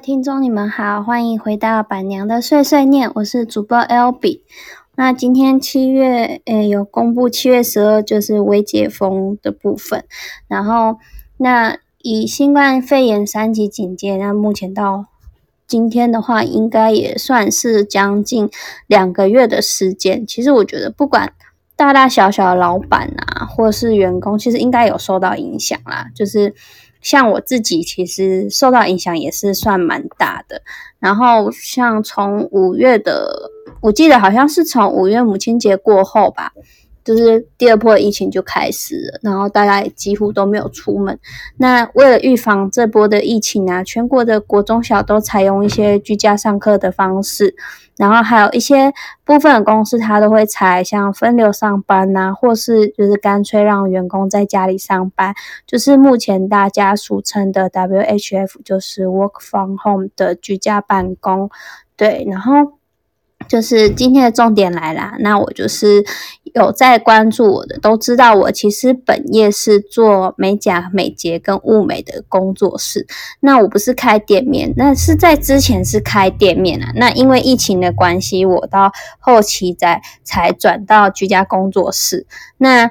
听众，你们好，欢迎回到板娘的碎碎念，我是主播 L B。那今天七月，诶，有公布七月十二就是微解封的部分，然后那以新冠肺炎三级警戒，那目前到今天的话，应该也算是将近两个月的时间。其实我觉得，不管大大小小的老板啊，或是员工，其实应该有受到影响啦，就是。像我自己其实受到影响也是算蛮大的，然后像从五月的，我记得好像是从五月母亲节过后吧，就是第二波疫情就开始了，然后大家几乎都没有出门。那为了预防这波的疫情啊，全国的国中小都采用一些居家上课的方式。然后还有一些部分的公司，它都会采像分流上班呐，或是就是干脆让员工在家里上班，就是目前大家俗称的 WHF，就是 Work from Home 的居家办公。对，然后。就是今天的重点来啦，那我就是有在关注我的，都知道我其实本业是做美甲、美睫跟物美的工作室。那我不是开店面，那是在之前是开店面啊。那因为疫情的关系，我到后期在才转到居家工作室。那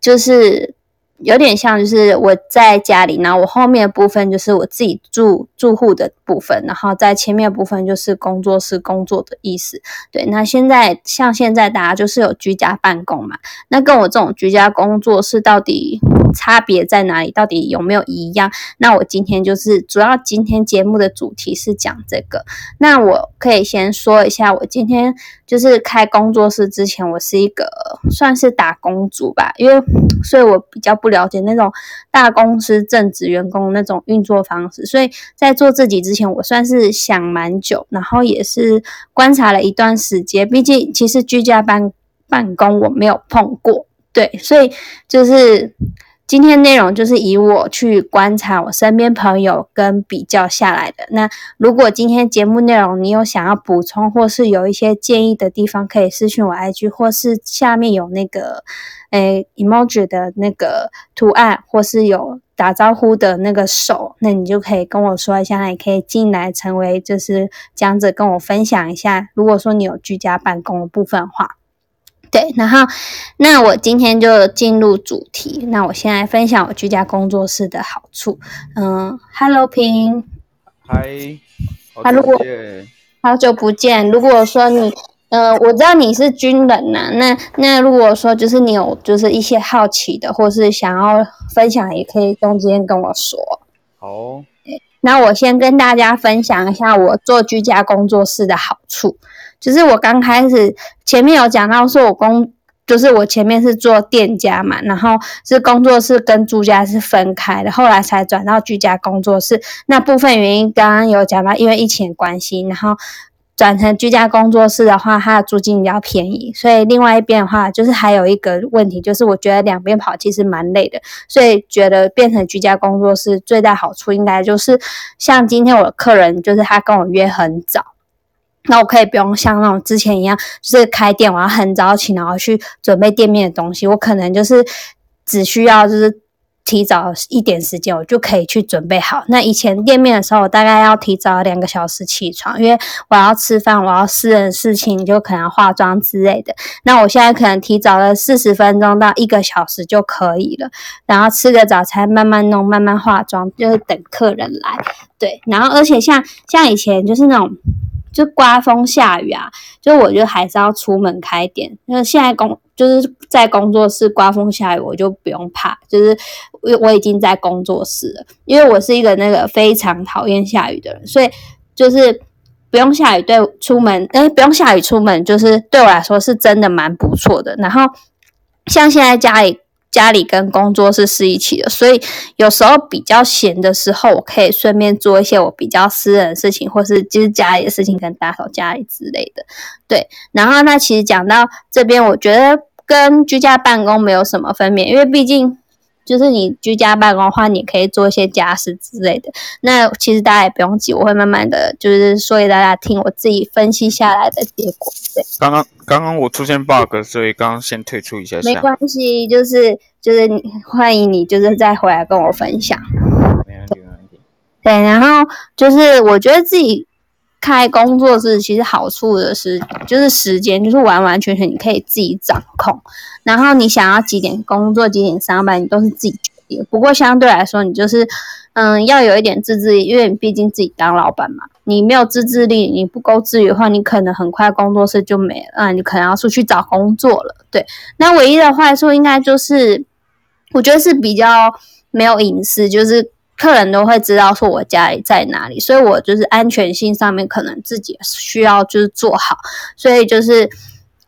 就是。有点像，就是我在家里，然后我后面的部分就是我自己住住户的部分，然后在前面的部分就是工作室工作的意思。对，那现在像现在大家就是有居家办公嘛，那跟我这种居家工作室到底差别在哪里？到底有没有一样？那我今天就是主要今天节目的主题是讲这个。那我可以先说一下，我今天就是开工作室之前，我是一个算是打工族吧，因为所以我比较。不了解那种大公司正职员工那种运作方式，所以在做自己之前，我算是想蛮久，然后也是观察了一段时间。毕竟其实居家办办公我没有碰过，对，所以就是。今天内容就是以我去观察我身边朋友跟比较下来的。那如果今天节目内容你有想要补充或是有一些建议的地方，可以私信我 IG，或是下面有那个诶 emoji 的那个图案，或是有打招呼的那个手，那你就可以跟我说一下，也可以进来成为就是讲者跟我分享一下。如果说你有居家办公的部分的话。对，然后那我今天就进入主题。那我先来分享我居家工作室的好处。嗯，Hello 平，嗨，Hello，好久不见。如果说你，呃，我知道你是军人呐，那那如果说就是你有就是一些好奇的，或是想要分享，也可以中间跟我说。好，那我先跟大家分享一下我做居家工作室的好处。就是我刚开始前面有讲到，说我工就是我前面是做店家嘛，然后是工作室跟住家是分开的，后来才转到居家工作室。那部分原因刚刚有讲到，因为疫情关系，然后转成居家工作室的话，它的租金比较便宜。所以另外一边的话，就是还有一个问题，就是我觉得两边跑其实蛮累的，所以觉得变成居家工作室最大好处应该就是像今天我的客人，就是他跟我约很早。那我可以不用像那种之前一样，就是开店我要很早起，然后去准备店面的东西。我可能就是只需要就是提早一点时间，我就可以去准备好。那以前店面的时候，我大概要提早两个小时起床，因为我要吃饭，我要私人事情，就可能化妆之类的。那我现在可能提早了四十分钟到一个小时就可以了，然后吃个早餐，慢慢弄，慢慢化妆，就是等客人来。对，然后而且像像以前就是那种。就刮风下雨啊，就我觉得还是要出门开店。那现在工就是在工作室，刮风下雨我就不用怕，就是我我已经在工作室了。因为我是一个那个非常讨厌下雨的人，所以就是不用下雨对出门，哎，不用下雨出门，就是对我来说是真的蛮不错的。然后像现在家里。家里跟工作室是一起的，所以有时候比较闲的时候，我可以顺便做一些我比较私人的事情，或是就是家里的事情，跟打扫家里之类的。对，然后那其实讲到这边，我觉得跟居家办公没有什么分别，因为毕竟。就是你居家办公的话，你可以做一些家事之类的。那其实大家也不用急，我会慢慢的就是说给大家听，我自己分析下来的结果。对，刚刚刚刚我出现 bug，所以刚刚先退出一下。没关系，就是就是欢迎你，就是再回来跟我分享。没问题，没问题。对，然后就是我觉得自己开工作室其实好处的是，就是时间就是完完全全你可以自己掌控，然后你想要几点工作几点上班，你都是自己决定。不过相对来说，你就是嗯要有一点自制力，因为你毕竟自己当老板嘛，你没有自制力，你不够自律的话，你可能很快工作室就没了，你可能要出去找工作了。对，那唯一的坏处应该就是，我觉得是比较没有隐私，就是。客人都会知道说我家里在哪里，所以我就是安全性上面可能自己需要就是做好，所以就是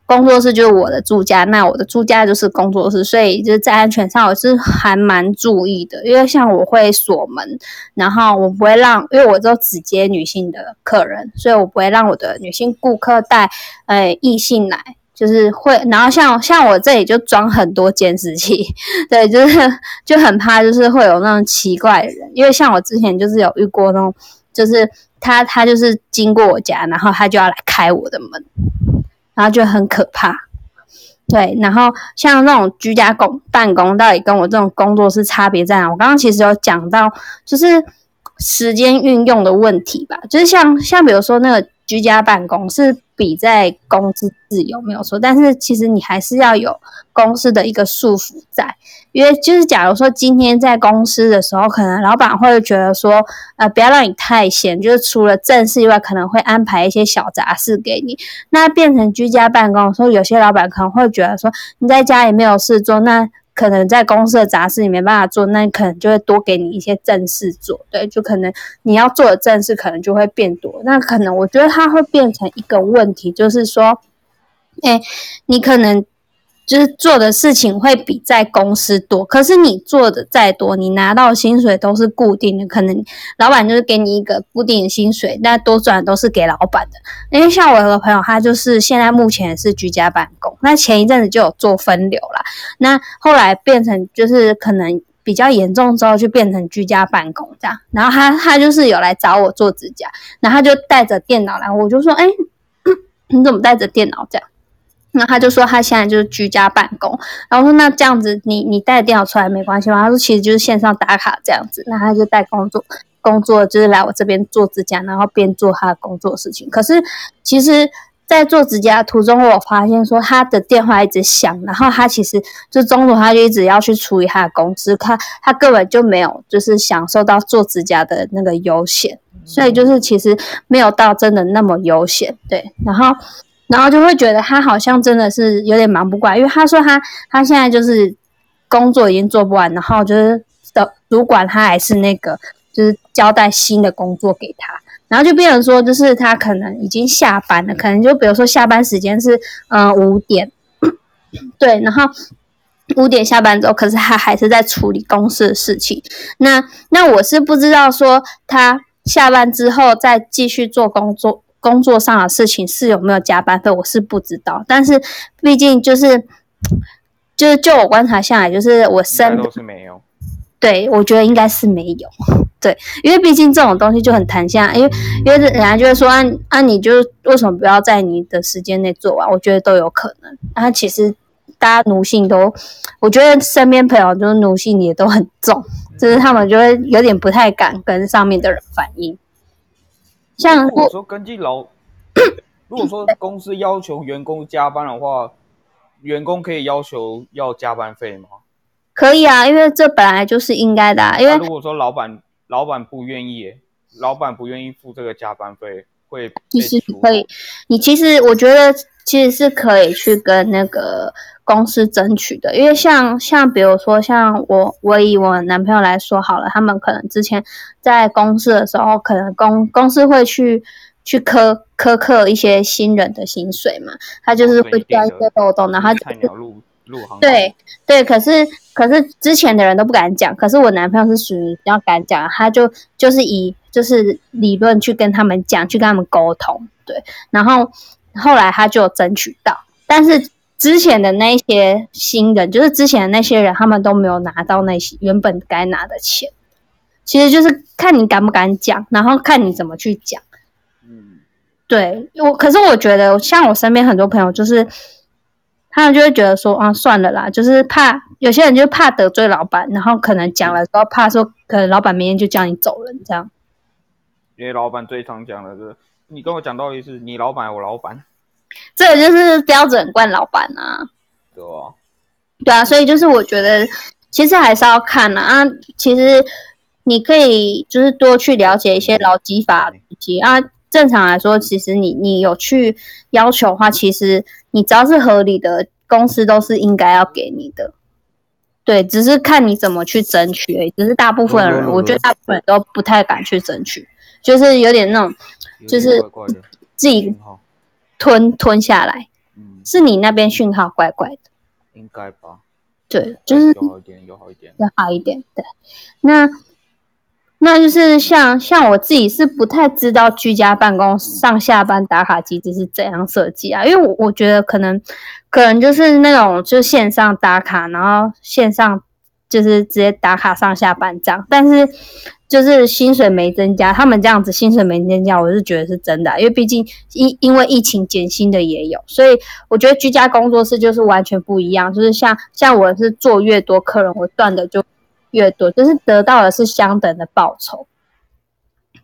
工作室就是我的住家，那我的住家就是工作室，所以就是在安全上我是还蛮注意的，因为像我会锁门，然后我不会让，因为我都只接女性的客人，所以我不会让我的女性顾客带呃异性来。就是会，然后像像我这里就装很多监视器，对，就是就很怕，就是会有那种奇怪的人，因为像我之前就是有遇过那种，就是他他就是经过我家，然后他就要来开我的门，然后就很可怕，对，然后像那种居家工办公，到底跟我这种工作室差别在哪？我刚刚其实有讲到，就是时间运用的问题吧，就是像像比如说那个居家办公是。比在公司自由没有错，但是其实你还是要有公司的一个束缚在，因为就是假如说今天在公司的时候，可能老板会觉得说，呃，不要让你太闲，就是除了正事以外，可能会安排一些小杂事给你。那变成居家办公的时候，有些老板可能会觉得说，你在家里没有事做，那。可能在公司的杂事你没办法做，那可能就会多给你一些正事做，对，就可能你要做的正事可能就会变多。那可能我觉得它会变成一个问题，就是说，哎，你可能。就是做的事情会比在公司多，可是你做的再多，你拿到薪水都是固定的，可能老板就是给你一个固定的薪水，那多赚都是给老板的。因为像我有个朋友，他就是现在目前是居家办公，那前一阵子就有做分流了，那后来变成就是可能比较严重之后就变成居家办公这样，然后他他就是有来找我做指甲，然后他就带着电脑来，我就说，哎，你怎么带着电脑这样？那他就说他现在就是居家办公，然后说那这样子你你带电脑出来没关系吗？他说其实就是线上打卡这样子，那他就带工作工作就是来我这边做指甲，然后边做他的工作事情。可是其实，在做指甲途中，我发现说他的电话一直响，然后他其实就中途他就一直要去处理他的公司，他他根本就没有就是享受到做指甲的那个悠闲，所以就是其实没有到真的那么悠闲，对，然后。然后就会觉得他好像真的是有点忙不过来，因为他说他他现在就是工作已经做不完，然后就是的主管他还是那个就是交代新的工作给他，然后就变成说就是他可能已经下班了，可能就比如说下班时间是嗯五点，对，然后五点下班之后，可是他还是在处理公司的事情。那那我是不知道说他下班之后再继续做工作。工作上的事情是有没有加班费，我是不知道。但是毕竟就是，就是就我观察下来，就是我身都是没有。对，我觉得应该是没有。对，因为毕竟这种东西就很弹性，因为因为人家就会说，啊啊，你就为什么不要在你的时间内做完？我觉得都有可能。啊，其实大家奴性都，我觉得身边朋友就是奴性也都很重，就是他们就会有点不太敢跟上面的人反映。像如果说根据劳，如果说公司要求员工加班的话，员工可以要求要加班费吗？可以啊，因为这本来就是应该的。啊因为如果说老板老板不愿意，老板不愿意付这个加班费，会其实可以。你其实我觉得其实是可以去跟那个。公司争取的，因为像像比如说像我我以我男朋友来说好了，他们可能之前在公司的时候，可能公公司会去去苛苛刻一些新人的薪水嘛，他就是会钻一些漏洞，然后菜鸟入入行。对对，可是可是之前的人都不敢讲，可是我男朋友是属于比较敢讲，他就就是以就是理论去跟他们讲，去跟他们沟通，对，然后后来他就争取到，但是。之前的那些新人，就是之前的那些人，他们都没有拿到那些原本该拿的钱。其实就是看你敢不敢讲，然后看你怎么去讲。嗯，对我，可是我觉得，像我身边很多朋友，就是他们就会觉得说，啊，算了啦，就是怕有些人就怕得罪老板，然后可能讲了之后，怕说可能老板明天就叫你走人，这样。因为老板最常讲的是，你跟我讲道理是你老板我老板，这个就是标准惯老板啊。对啊？对啊，所以就是我觉得其实还是要看啊。啊，其实你可以就是多去了解一些劳基法以及啊。正常来说，其实你你有去要求的话，其实你只要是合理的，公司都是应该要给你的。对，只是看你怎么去争取而已。只是大部分人，我觉得大部分人都不太敢去争取，就是有点那种，就是自己吞吞下来。嗯，是你那边讯号怪怪的。应该吧。对，就是有好一点，有好一点，要好一点。对，那。那就是像像我自己是不太知道居家办公上下班打卡机制是怎样设计啊，因为我我觉得可能可能就是那种就线上打卡，然后线上就是直接打卡上下班这样，但是就是薪水没增加，他们这样子薪水没增加，我是觉得是真的，因为毕竟因因为疫情减薪的也有，所以我觉得居家工作室就是完全不一样，就是像像我是做越多客人，我赚的就。越多，就是得到的是相等的报酬，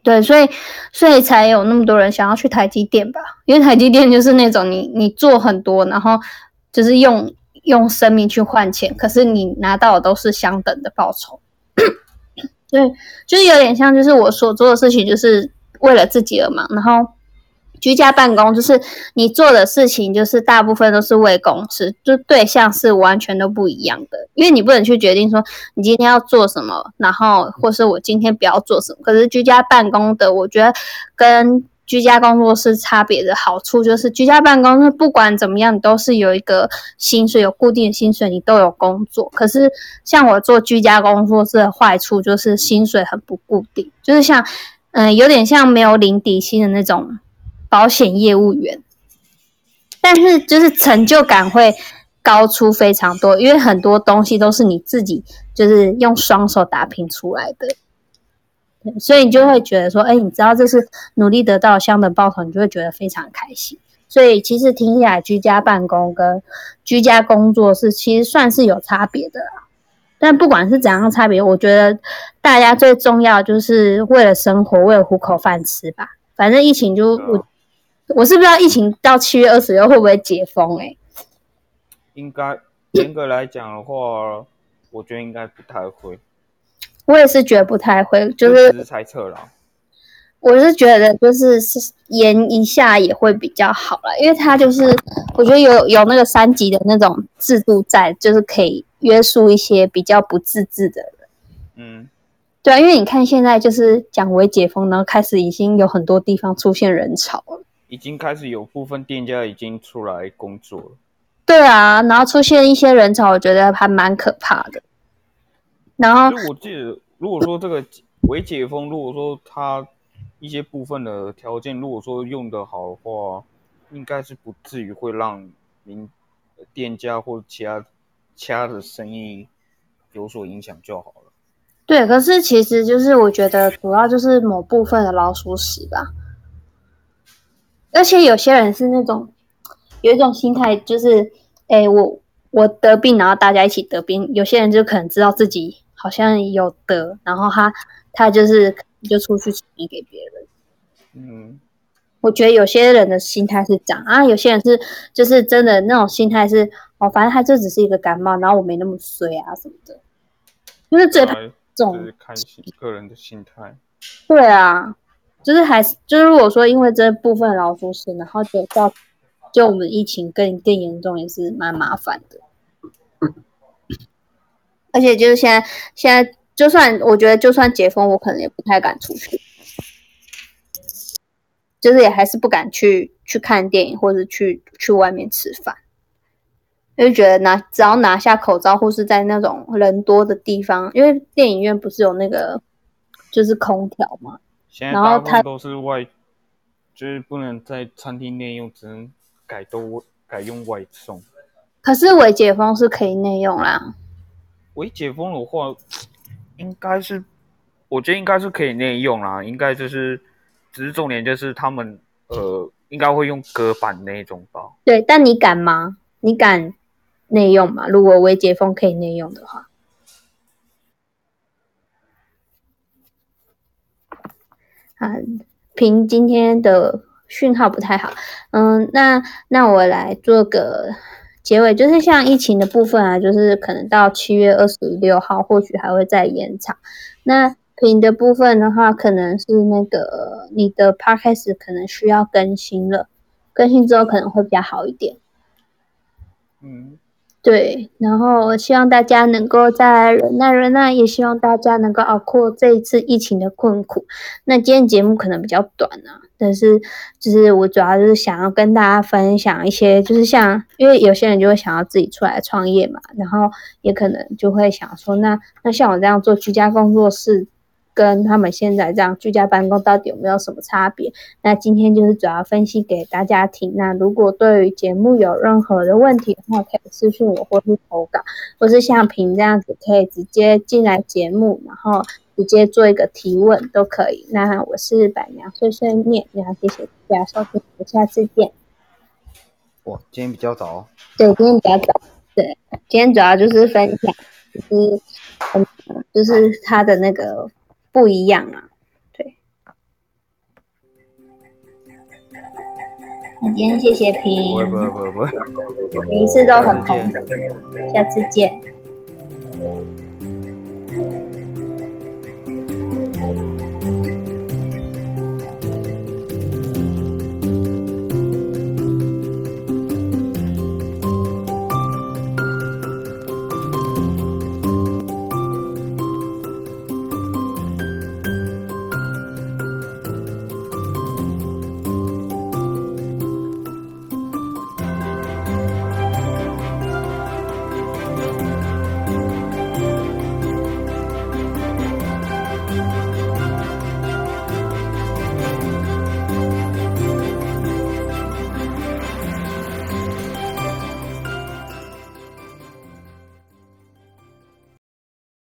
对，所以所以才有那么多人想要去台积电吧？因为台积电就是那种你你做很多，然后就是用用生命去换钱，可是你拿到的都是相等的报酬，对，就是有点像，就是我所做的事情就是为了自己而忙，然后。居家办公就是你做的事情，就是大部分都是为公司，就对象是完全都不一样的。因为你不能去决定说你今天要做什么，然后或是我今天不要做什么。可是居家办公的，我觉得跟居家工作室差别的好处就是，居家办公室不管怎么样，你都是有一个薪水，有固定的薪水，你都有工作。可是像我做居家工作室的坏处就是薪水很不固定，就是像嗯，有点像没有领底薪的那种。保险业务员，但是就是成就感会高出非常多，因为很多东西都是你自己就是用双手打拼出来的，所以你就会觉得说，哎，你知道这是努力得到相等报酬，你就会觉得非常开心。所以其实听起来，居家办公跟居家工作是其实算是有差别的啦。但不管是怎样差别，我觉得大家最重要就是为了生活，为了糊口饭吃吧。反正疫情就我。我是不知道疫情到七月二十六会不会解封？哎，应该严格来讲的话，我觉得应该不太会。我也是觉得不太会，就是猜测了。我是觉得就是延一下也会比较好啦，因为它就是我觉得有有那个三级的那种制度在，就是可以约束一些比较不自治的人。嗯，对啊，因为你看现在就是讲为解封，然后开始已经有很多地方出现人潮了。已经开始有部分店家已经出来工作了。对啊，然后出现一些人潮，我觉得还蛮可怕的。然后我记得，如果说这个未解封，如果说它一些部分的条件，如果说用的好的话，应该是不至于会让您店家或其他其他的生意有所影响就好了。对，可是其实就是我觉得主要就是某部分的老鼠屎吧。而且有些人是那种有一种心态，就是，哎，我我得病，然后大家一起得病。有些人就可能知道自己好像有得，然后他他就是就出去传给别人。嗯，我觉得有些人的心态是这样啊，有些人是就是真的那种心态是，哦，反正他就只是一个感冒，然后我没那么衰啊什么的，就是最怕这种看个人的心态。对啊。就是还是就是，如果说因为这部分老鼠屎，然后就到就我们疫情更更严重，也是蛮麻烦的。而且就是现在现在，就算我觉得就算解封，我可能也不太敢出去，就是也还是不敢去去看电影或者去去外面吃饭，因为觉得拿只要拿下口罩或是在那种人多的地方，因为电影院不是有那个就是空调嘛。现在大部分都是外，就是不能在餐厅内用，只能改都改用外送。可是未解封是可以内用啦。微解封的话，应该是，我觉得应该是可以内用啦。应该就是，只是重点就是他们呃，应该会用隔板那种吧。对，但你敢吗？你敢内用吗？如果微解封可以内用的话。啊，凭今天的讯号不太好，嗯，那那我来做个结尾，就是像疫情的部分啊，就是可能到七月二十六号，或许还会再延长。那平的部分的话，可能是那个你的 podcast 可能需要更新了，更新之后可能会比较好一点。嗯。对，然后希望大家能够再忍耐忍耐，也希望大家能够熬过这一次疫情的困苦。那今天节目可能比较短啊，但是就是我主要就是想要跟大家分享一些，就是像因为有些人就会想要自己出来创业嘛，然后也可能就会想说，那那像我这样做居家工作室。跟他们现在这样居家办公到底有没有什么差别？那今天就是主要分析给大家听。那如果对于节目有任何的问题的话，可以私信我或是投稿，或是像平这样子可以直接进来节目，然后直接做一个提问都可以。那我是板娘碎碎念，然后谢谢大家收听，我下次见。哇，今天比较早。对，今天比较早。对，今天主要就是分享，就是嗯，就是他的那个。不一样啊。对。那今天谢谢平。每一次都很痛下次见。